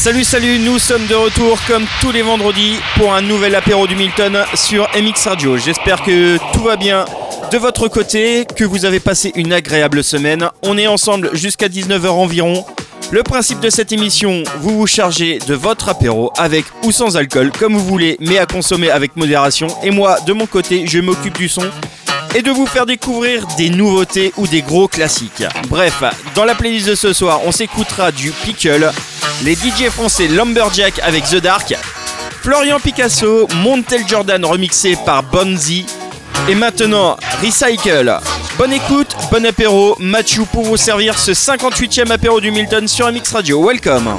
Salut salut, nous sommes de retour comme tous les vendredis pour un nouvel apéro du Milton sur MX Radio. J'espère que tout va bien de votre côté, que vous avez passé une agréable semaine. On est ensemble jusqu'à 19h environ. Le principe de cette émission, vous vous chargez de votre apéro avec ou sans alcool, comme vous voulez, mais à consommer avec modération. Et moi, de mon côté, je m'occupe du son et de vous faire découvrir des nouveautés ou des gros classiques. Bref, dans la playlist de ce soir, on s'écoutera du Pickle, les DJ français Lumberjack avec The Dark, Florian Picasso, Montel Jordan remixé par Bonzi, et maintenant Recycle. Bonne écoute, bon apéro, Mathieu pour vous servir ce 58e apéro du Milton sur MX Radio. Welcome.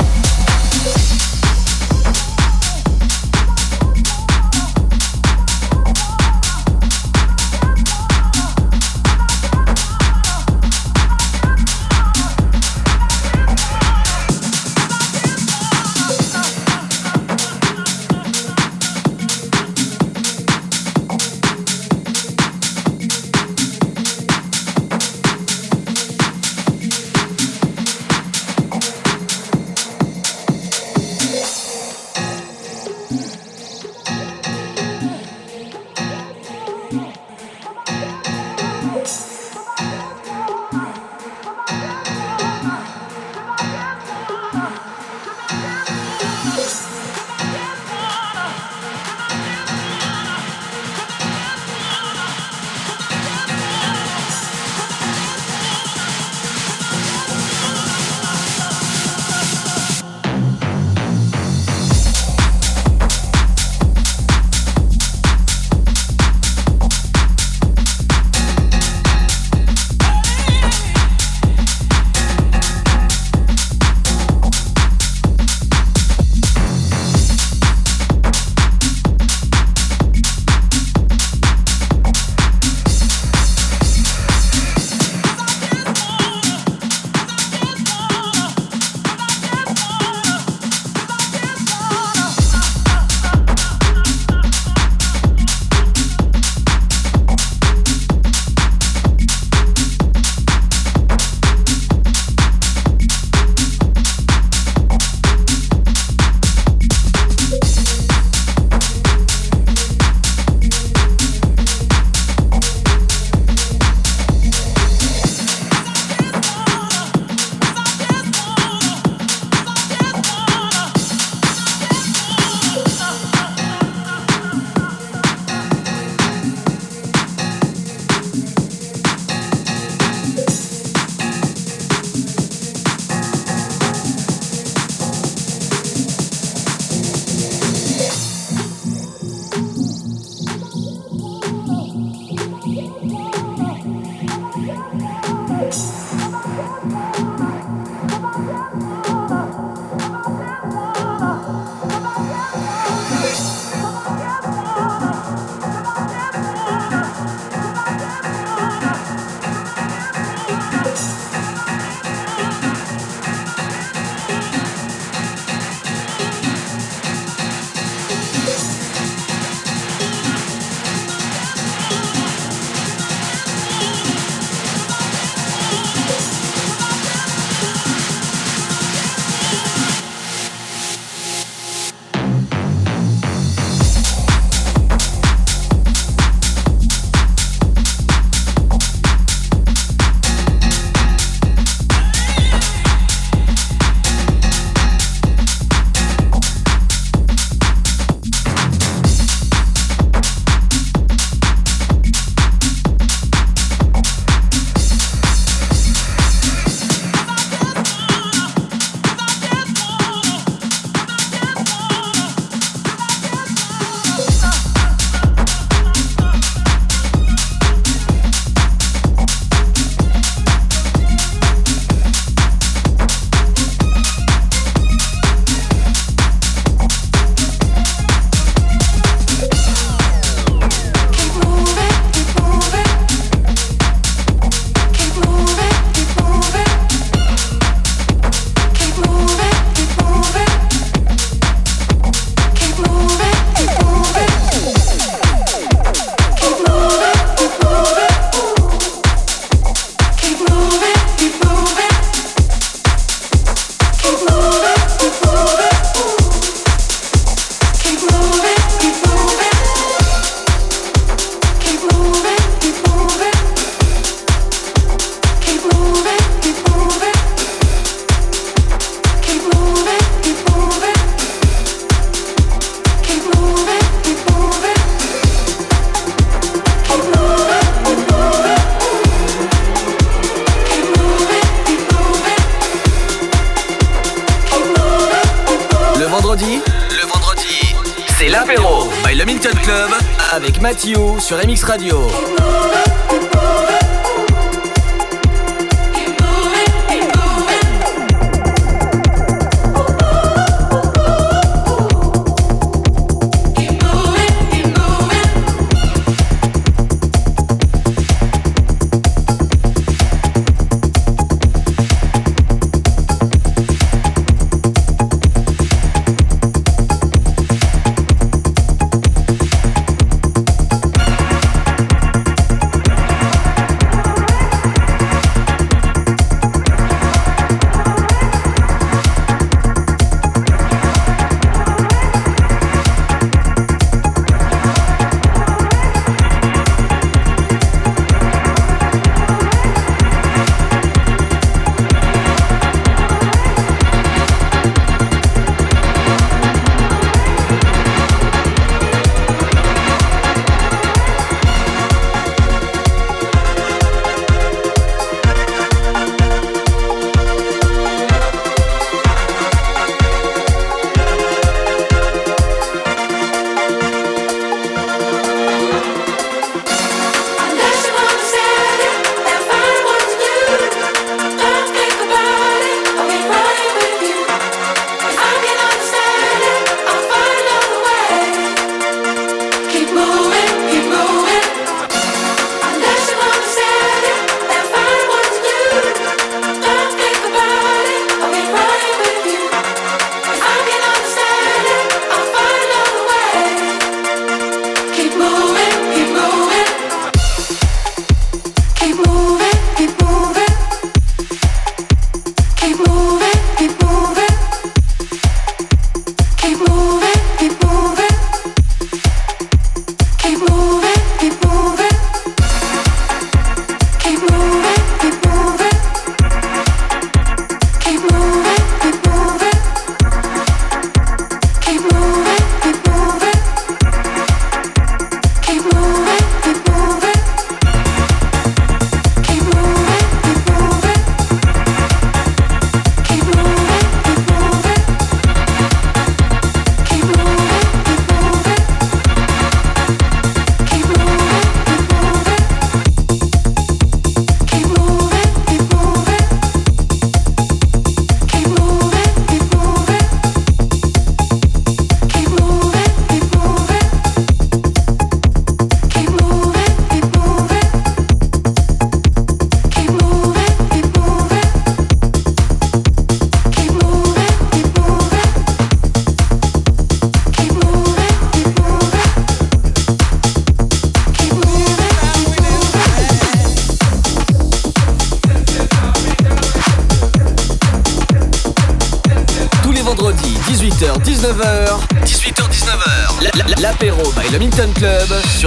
Sur MX Radio.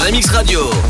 Sur MX Radio.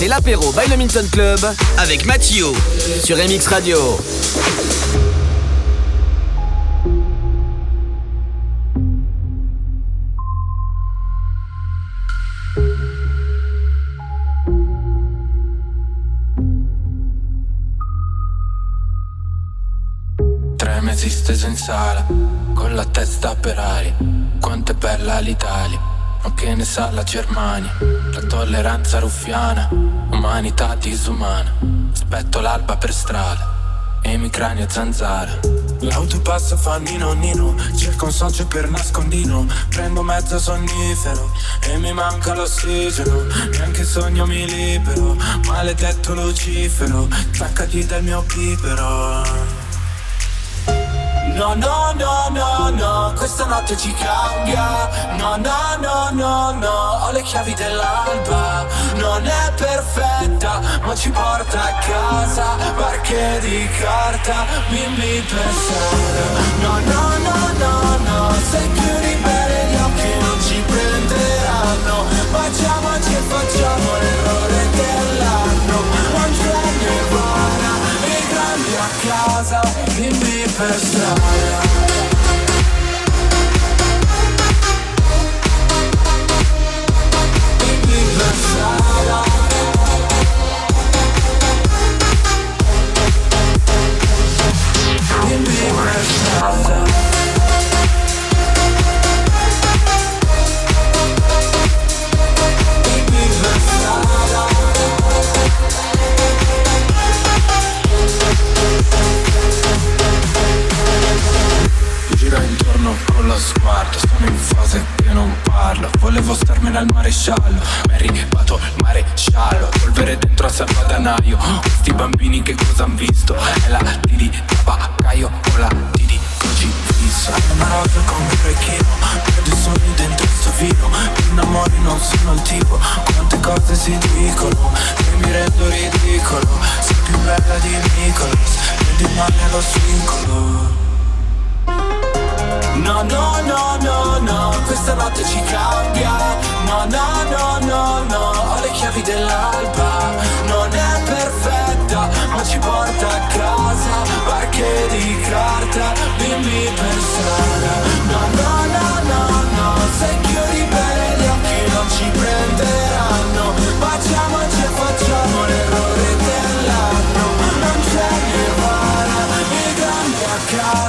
C'est l'apéro by le Club avec Mathieu sur MX Radio. Sa la Germania? La tolleranza ruffiana, umanità disumana. Aspetto l'alba per strada e mi cranio zanzara. L'auto passa fa nino nino, cerco un socio per nascondino. Prendo mezzo sonnifero e mi manca l'ossigeno. Neanche sogno mi libero, maledetto Lucifero, attaccati dal mio pipero. No, no, no, no, no, questa notte ci cambia. No, no, no, no, no, ho le chiavi dell'alba. Non è perfetta, ma ci porta a casa. Barche di carta, bimbi per strada. No, no, no, no, no, se chiudi bene gli occhi non ci prenderanno. Baciamoci e facciamo l'errore dell'anno. casa in me per strada In me per strada sguardo Sono in fase che non parlo. Volevo starmene al maresciallo Ma è arrivato il maresciallo Polvere dentro a salvadanaio Questi bambini che cosa han visto? È la Didi tabaccaio o la Didi crocifisso Una rosa come un orecchino Vedo i sogni dentro sto vino Mi innamori non sono il tipo Quante cose si dicono? E mi rendo ridicolo Sei più bella di Nicolas Vedi male allo svincolo No, no, no, no, no questa notte ci cambia. No, no, no, no, no, ho le chiavi dell'alba. Non è perfetta, ma ci porta a casa. Barche di carta, bimbi per strada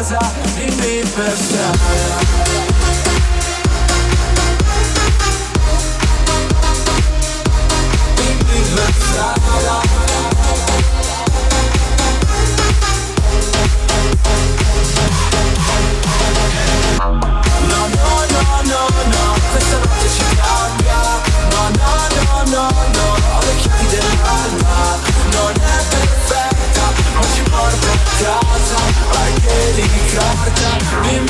casa in depressione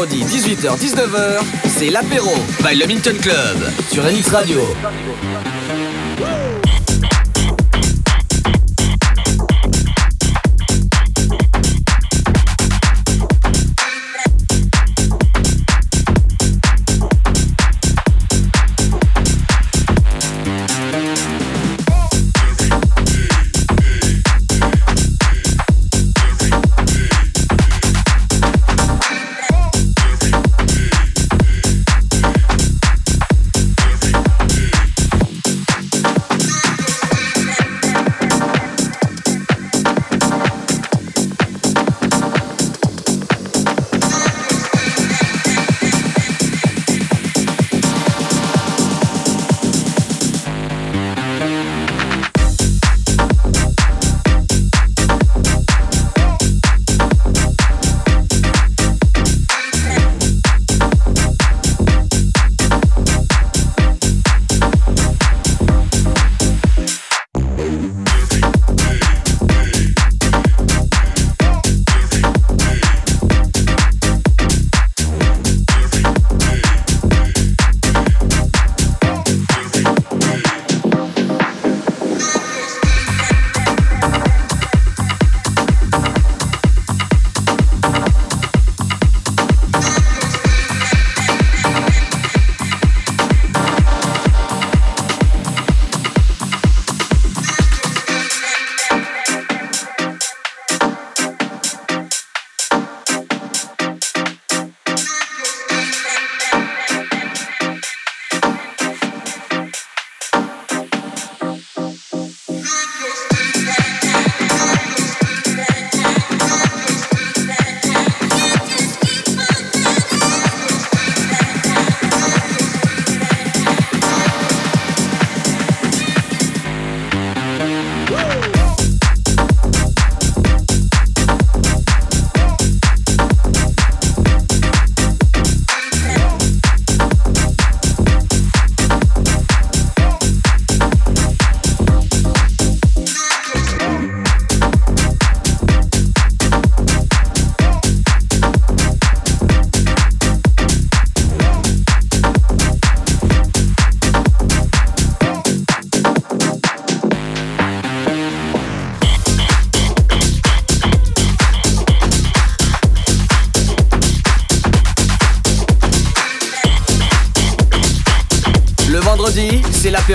vendredi 18h-19h, c'est l'apéro by le Minton Club sur NX Radio.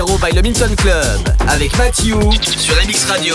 By le Minton Club avec Matthew sur MX Radio.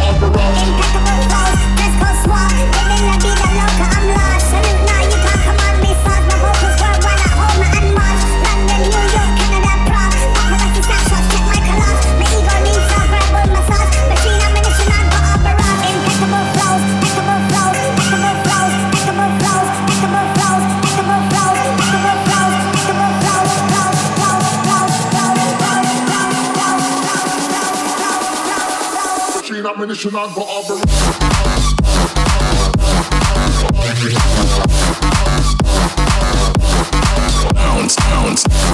Station on Barbara. Bounce, bounce.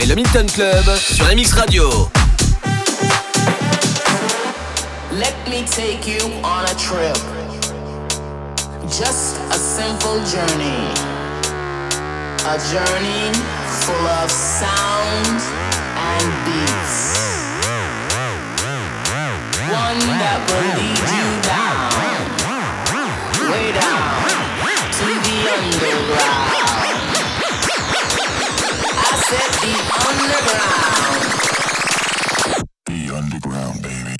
By le Milton Club sur MX Radio. Let me take you on a trip. Just a simple journey. A journey full of sounds and beats. One that will lead you down, way down to the underground. Said the underground. The underground, baby.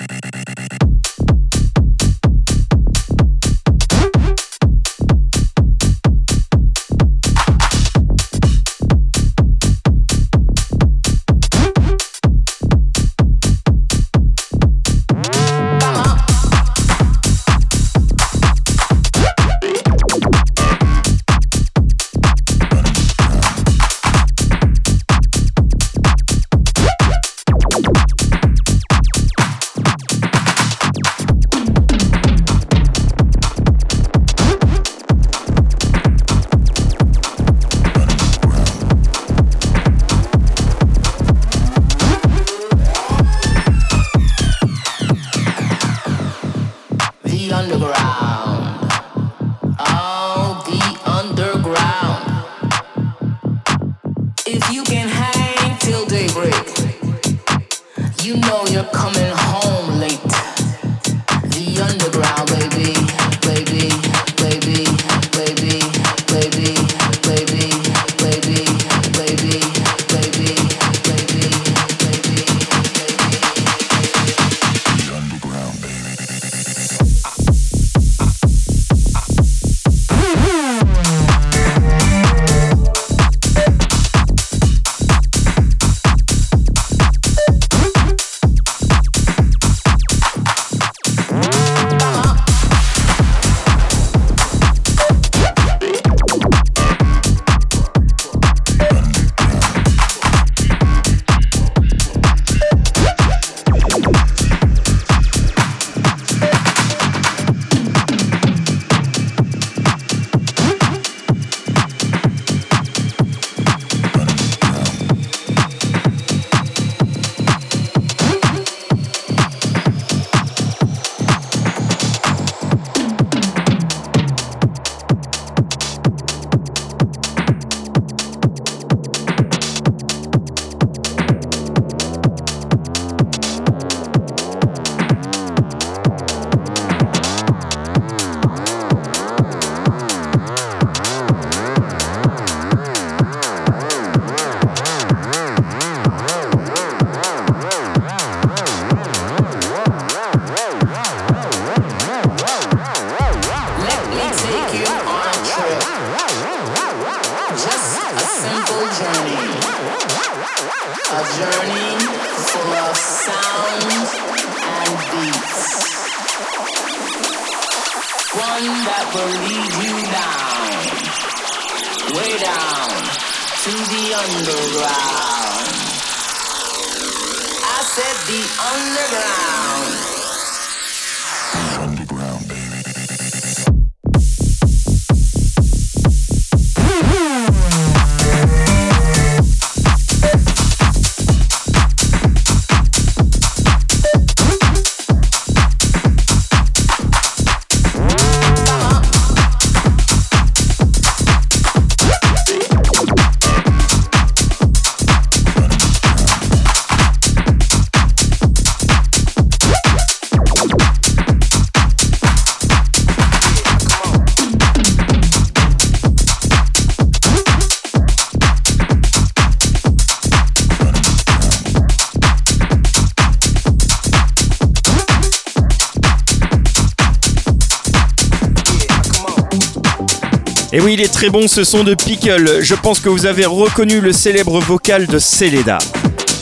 Et oui, il est très bon ce son de Pickle. Je pense que vous avez reconnu le célèbre vocal de Celeda.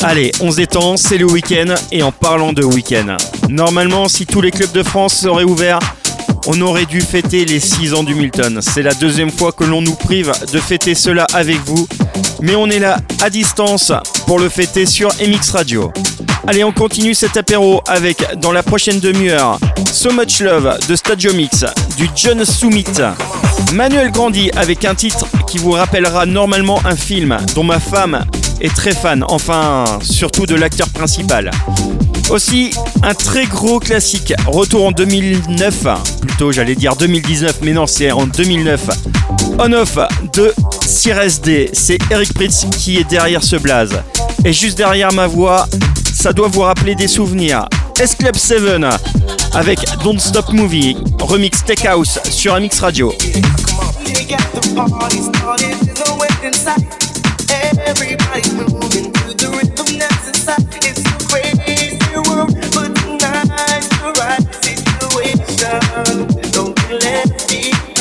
Allez, on se détend, c'est le week-end et en parlant de week-end. Normalement, si tous les clubs de France seraient ouverts, on aurait dû fêter les 6 ans du Milton. C'est la deuxième fois que l'on nous prive de fêter cela avec vous. Mais on est là à distance pour le fêter sur MX Radio. Allez, on continue cet apéro avec, dans la prochaine demi-heure, So Much Love de Stadio Mix, du John Summit, Manuel Grandi avec un titre qui vous rappellera normalement un film dont ma femme est très fan, enfin surtout de l'acteur principal. Aussi, un très gros classique, retour en 2009, plutôt j'allais dire 2019, mais non, c'est en 2009. On-off de Cires D, c'est Eric Pritz qui est derrière ce blaze. Et juste derrière ma voix, ça doit vous rappeler des souvenirs. S-Club 7 avec Don't Stop Movie, remix Tech House sur MX Radio.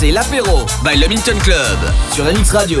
c'est l'apéro by Le Minton Club sur MX Radio.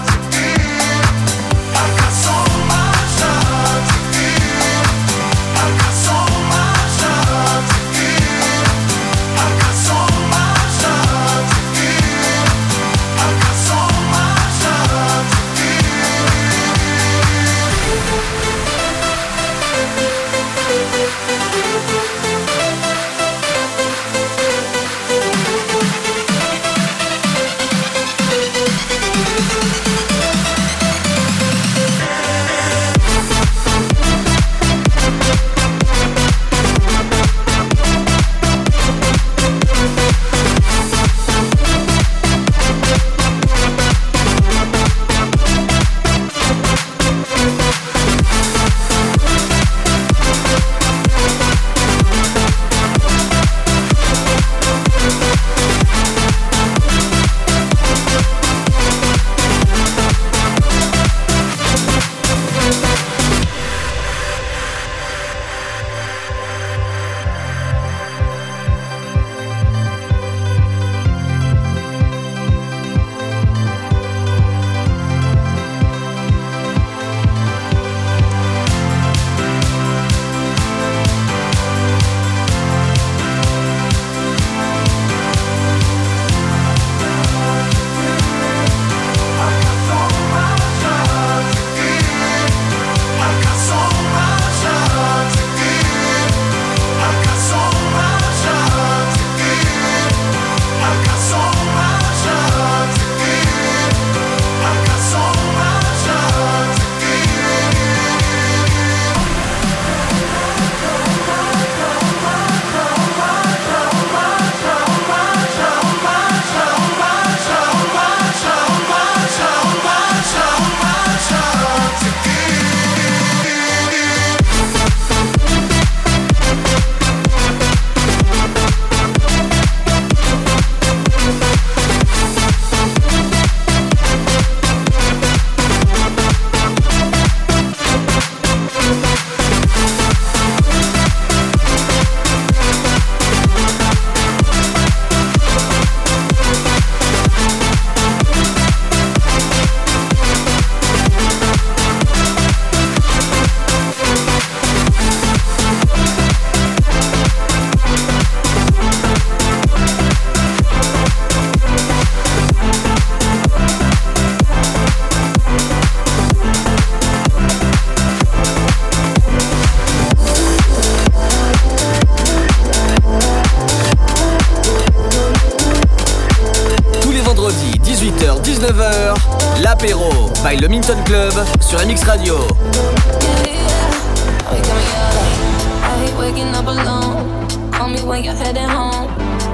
By le Minton Club sur MX Radio.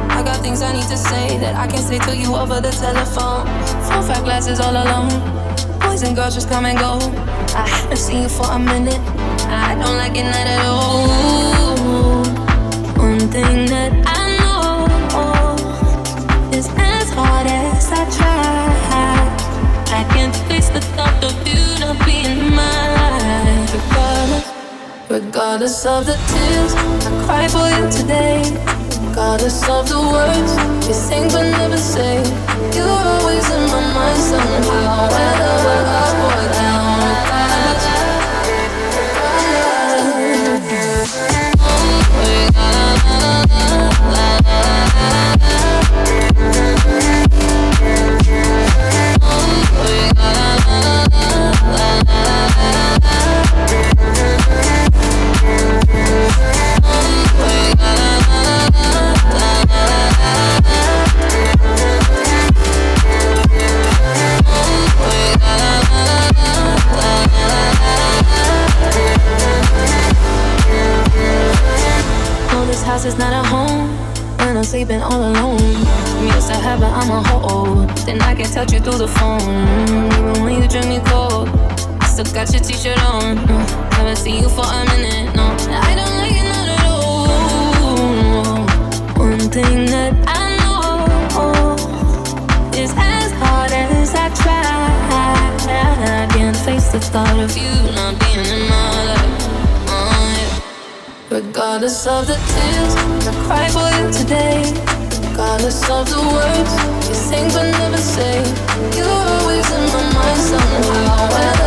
I got things I need to say that I can't say to you over the telephone. Four, five glasses all alone. Boys and girls just come and go. I haven't seen you for a minute. I don't like it not at all. One thing that I know is as hard as I try, regardless of the tears I cry for you today. Regardless of the words you sing but never say, you're always in my mind somehow. Whether we're up or house is not a home when I'm sleeping all alone. I'm used to having I'm a. Then I can touch you through the phone. Even when you me cold, I still got your t-shirt on. Haven't seen you for a minute. No, I don't like it not at all. One thing that I I can't face the thought of you not being in my life. Regardless of the tears I cry for you today. Regardless of the words you sing but never say. You're always in my mind somehow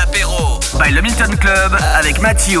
L'apéro. By le Milton Club avec Mathieu.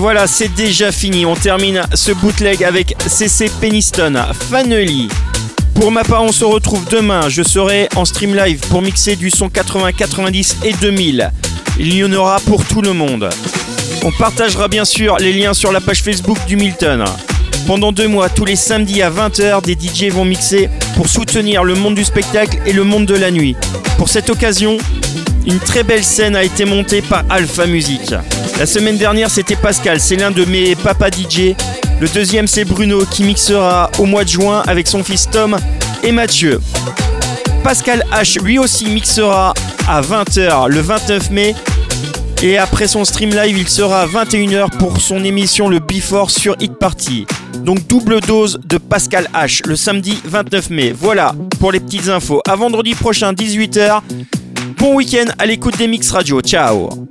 Voilà, c'est déjà fini. On termine ce bootleg avec CC Peniston, Fanelli. Pour ma part, on se retrouve demain. Je serai en stream live pour mixer du son 80, 90 et 2000. Il y en aura pour tout le monde. On partagera bien sûr les liens sur la page Facebook du Milton. Pendant deux mois, tous les samedis à 20h, des DJ vont mixer pour soutenir le monde du spectacle et le monde de la nuit. Pour cette occasion, une très belle scène a été montée par Alpha Music. La semaine dernière, c'était Pascal, c'est l'un de mes papa DJ. Le deuxième, c'est Bruno qui mixera au mois de juin avec son fils Tom et Mathieu. Pascal H lui aussi mixera à 20h le 29 mai et après son stream live, il sera à 21h pour son émission le Before sur Hit Party. Donc double dose de Pascal H le samedi 29 mai. Voilà pour les petites infos. À vendredi prochain 18h. Bon week-end à l'écoute des Mix Radio. Ciao